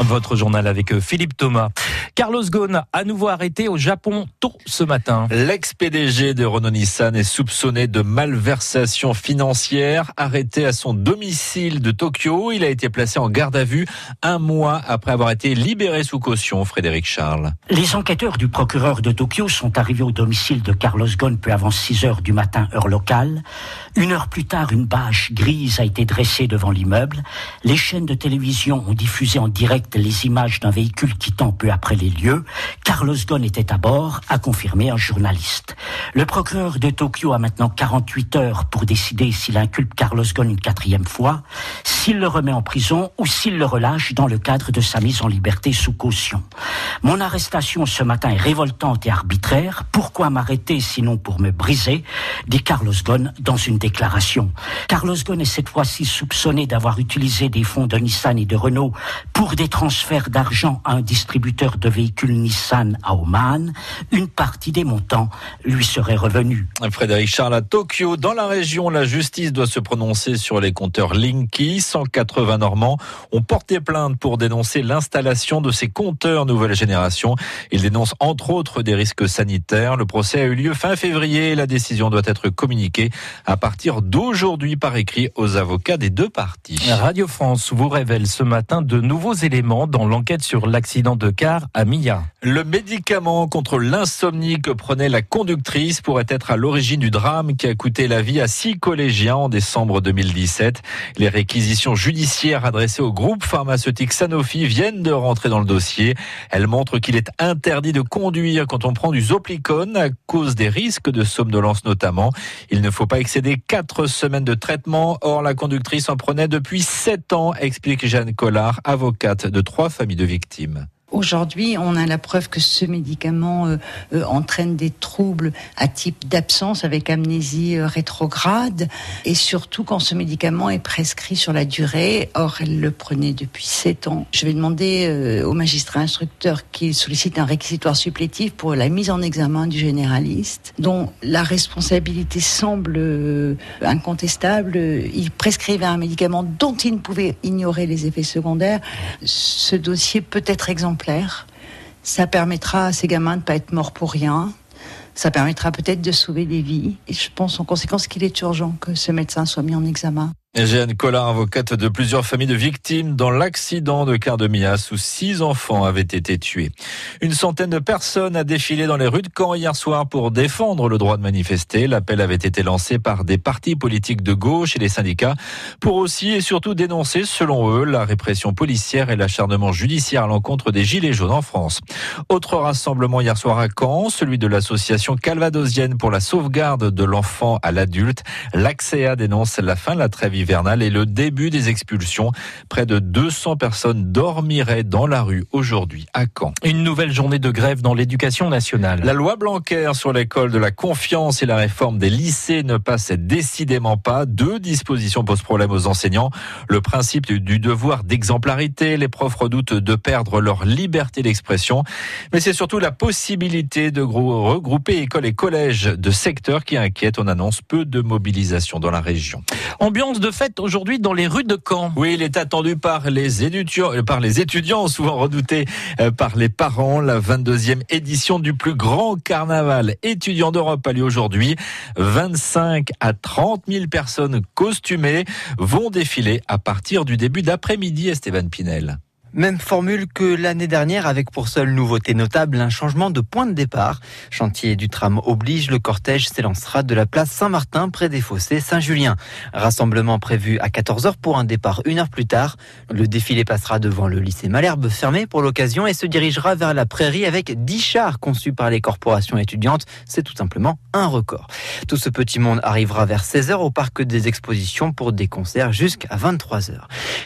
Votre journal avec euh, Philippe Thomas. Carlos Ghosn, à nouveau arrêté au Japon tôt ce matin. L'ex-PDG de Renault Nissan est soupçonné de malversation financière. Arrêté à son domicile de Tokyo, il a été placé en garde à vue un mois après avoir été libéré sous caution. Frédéric Charles. Les enquêteurs du procureur de Tokyo sont arrivés au domicile de Carlos Ghosn peu avant 6 heures du matin, heure locale. Une heure plus tard, une bâche grise a été dressée devant l'immeuble. Les chaînes de télévision ont diffusé en direct les images d'un véhicule quittant peu après les lieux. Carlos Ghosn était à bord, a confirmé un journaliste. Le procureur de Tokyo a maintenant 48 heures pour décider s'il inculpe Carlos Ghosn une quatrième fois, s'il le remet en prison ou s'il le relâche dans le cadre de sa mise en liberté sous caution. Mon arrestation ce matin est révoltante et arbitraire. Pourquoi m'arrêter sinon pour me briser dit Carlos Ghosn dans une déclaration. Carlos Ghosn est cette fois-ci soupçonné d'avoir utilisé des fonds de Nissan et de Renault pour des transferts d'argent à un distributeur de véhicules Nissan à Oman. Une partie des montants lui serait revenue. Frédéric Charles à Tokyo. Dans la région, la justice doit se prononcer sur les compteurs Linky. 180 Normands ont porté plainte pour dénoncer l'installation de ces compteurs nouvelle génération. Ils dénoncent entre autres des risques sanitaires. Le procès a eu lieu fin février. La décision doit être communiquée à partir d'aujourd'hui par écrit aux avocats des deux parties. Radio France vous révèle ce matin de nouveaux éléments dans l'enquête sur l'accident de car à Mia. Le médicament contre l'insomnie que prenait la conductrice pourrait être à l'origine du drame qui a coûté la vie à six collégiens en décembre 2017. Les réquisitions judiciaires adressées au groupe pharmaceutique Sanofi viennent de rentrer dans le dossier. Elles montrent qu'il est interdit de conduire quand on prend du Zoplicone à cause des risques de somnolence notamment. Il ne faut pas excéder quatre semaines de traitement. Or, la conductrice en prenait depuis sept ans, explique Jeanne Collard, avocate de trois familles de victimes. Aujourd'hui, on a la preuve que ce médicament euh, euh, entraîne des troubles à type d'absence avec amnésie euh, rétrograde et surtout quand ce médicament est prescrit sur la durée. Or, elle le prenait depuis 7 ans. Je vais demander au magistrat instructeur qu'il sollicite un réquisitoire supplétif pour la mise en examen du généraliste dont la responsabilité semble incontestable. Il prescrivait un médicament dont il ne pouvait ignorer les effets secondaires. Ce dossier peut être exemplaire ça permettra à ces gamins de ne pas être morts pour rien. Ça permettra peut-être de sauver des vies. Et je pense en conséquence qu'il est urgent que ce médecin soit mis en examen. Jeanne Collard, avocate de plusieurs familles de victimes dans l'accident de Cardemias où six enfants avaient été tués. Une centaine de personnes a défilé dans les rues de Caen hier soir pour défendre le droit de manifester. L'appel avait été lancé par des partis politiques de gauche et les syndicats pour aussi et surtout dénoncer, selon eux, la répression policière et l'acharnement judiciaire à l'encontre des Gilets jaunes en France. Autre rassemblement hier soir à Caen, celui de l'association calvadosienne pour la sauvegarde de l'enfant à l'adulte. L'AXEA dénonce la fin de la trêve et le début des expulsions. Près de 200 personnes dormiraient dans la rue aujourd'hui à Caen. Une nouvelle journée de grève dans l'éducation nationale. La loi Blanquer sur l'école de la confiance et la réforme des lycées ne passe décidément pas. Deux dispositions posent problème aux enseignants. Le principe du devoir d'exemplarité. Les profs redoutent de perdre leur liberté d'expression. Mais c'est surtout la possibilité de regrouper écoles et collèges de secteurs qui inquiète. On annonce peu de mobilisation dans la région. Ambiance de fête aujourd'hui dans les rues de Caen. Oui, il est attendu par les étudiants, euh, étudiants, souvent redoutés euh, par les parents. La 22e édition du plus grand carnaval étudiant d'Europe a lieu aujourd'hui. 25 à 30 000 personnes costumées vont défiler à partir du début d'après-midi, Esteban Pinel. Même formule que l'année dernière avec pour seule nouveauté notable un changement de point de départ. Chantier du tram oblige, le cortège s'élancera de la place Saint-Martin près des fossés Saint-Julien. Rassemblement prévu à 14h pour un départ une heure plus tard. Le défilé passera devant le lycée Malherbe fermé pour l'occasion et se dirigera vers la prairie avec 10 chars conçus par les corporations étudiantes. C'est tout simplement un record. Tout ce petit monde arrivera vers 16h au parc des expositions pour des concerts jusqu'à 23h.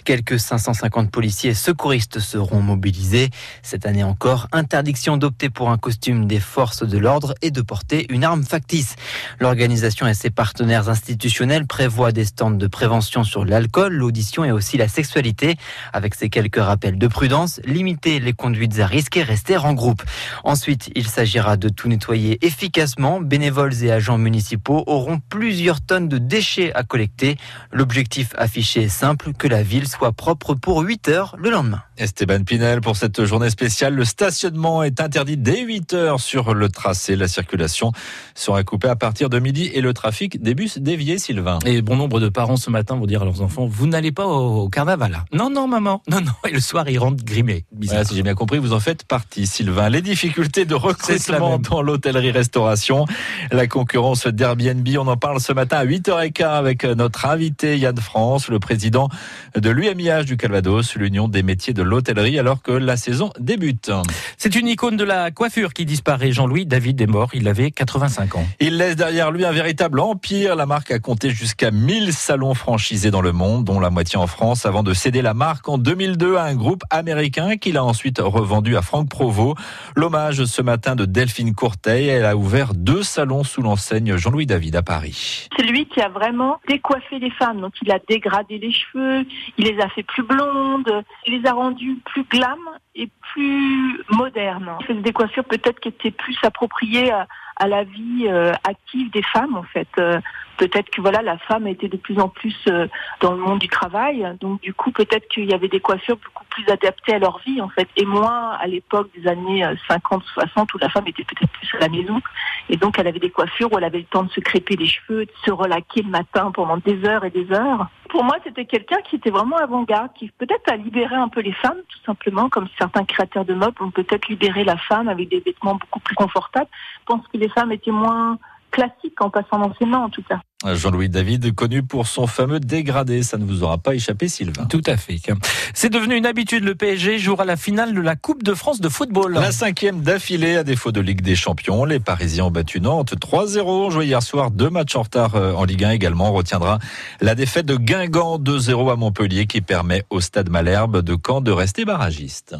Quelques 550 policiers secours secouristes seront mobilisés. Cette année encore, interdiction d'opter pour un costume des forces de l'ordre et de porter une arme factice. L'organisation et ses partenaires institutionnels prévoient des stands de prévention sur l'alcool, l'audition et aussi la sexualité, avec ces quelques rappels de prudence, limiter les conduites à risque et rester en groupe. Ensuite, il s'agira de tout nettoyer efficacement. Bénévoles et agents municipaux auront plusieurs tonnes de déchets à collecter. L'objectif affiché est simple, que la ville soit propre pour 8 heures le lendemain. Esteban Pinel, pour cette journée spéciale, le stationnement est interdit dès 8 heures sur le tracé. La circulation sera coupée à partir de midi et le trafic des bus dévié, Sylvain. Et bon nombre de parents ce matin vont dire à leurs enfants, vous n'allez pas au, carnaval. Là. Non, non, maman. Non, non. Et le soir, ils rentrent grimés. Voilà, si j'ai bien compris, vous en faites partie, Sylvain. Les difficultés de recrutement dans l'hôtellerie-restauration, la concurrence d'Airbnb, on en parle ce matin à 8h15 avec notre invité Yann France, le président de l'UMIH du Calvados, l'Union des métiers de l'hôtellerie, alors que la saison débute. C'est une icône de la coiffure qui disparaît. Jean-Louis David est mort, il avait 85 ans. Il laisse derrière lui un véritable empire. La marque a compté jusqu'à 1000 salons franchisés dans le monde, dont la moitié en France, avant de céder la marque en 2002 à un groupe américain qu'il a ensuite revendu à Franck Provost. L'hommage ce matin de Delphine Courteil, elle a ouvert deux salons sous l'enseigne Jean-Louis David à Paris. C'est lui qui a vraiment décoiffé les femmes. Donc il a dégradé les cheveux, il les a fait plus blondes, il les a rendues plus glam et plus modernes. Il fait des coiffures peut-être qui étaient plus appropriées à, à la vie euh, active des femmes en fait. Euh, peut-être que voilà la femme était de plus en plus euh, dans le monde du travail, donc du coup peut-être qu'il y avait des coiffures beaucoup plus adaptées à leur vie en fait, et moins à l'époque des années 50-60 où la femme était peut-être plus à la maison, et donc elle avait des coiffures où elle avait le temps de se crêper les cheveux, de se relaquer le matin pendant des heures et des heures. Pour moi c'était quelqu'un qui était vraiment avant-garde, qui peut-être a libéré un peu les femmes tout simplement, comme certains créateurs de mode ont peut-être libéré la femme avec des vêtements beaucoup plus confortables. Je pense que les femmes étaient moins classiques en passant dans ses mains en tout cas. Jean-Louis David, connu pour son fameux dégradé. Ça ne vous aura pas échappé, Sylvain. Tout à fait. C'est devenu une habitude. Le PSG jouera la finale de la Coupe de France de football. La cinquième d'affilée à défaut de Ligue des Champions. Les Parisiens ont battu Nantes 3-0. Joué hier soir deux matchs en retard euh, en Ligue 1 également. On retiendra la défaite de Guingamp 2-0 à Montpellier qui permet au Stade Malherbe de Caen de rester barragiste.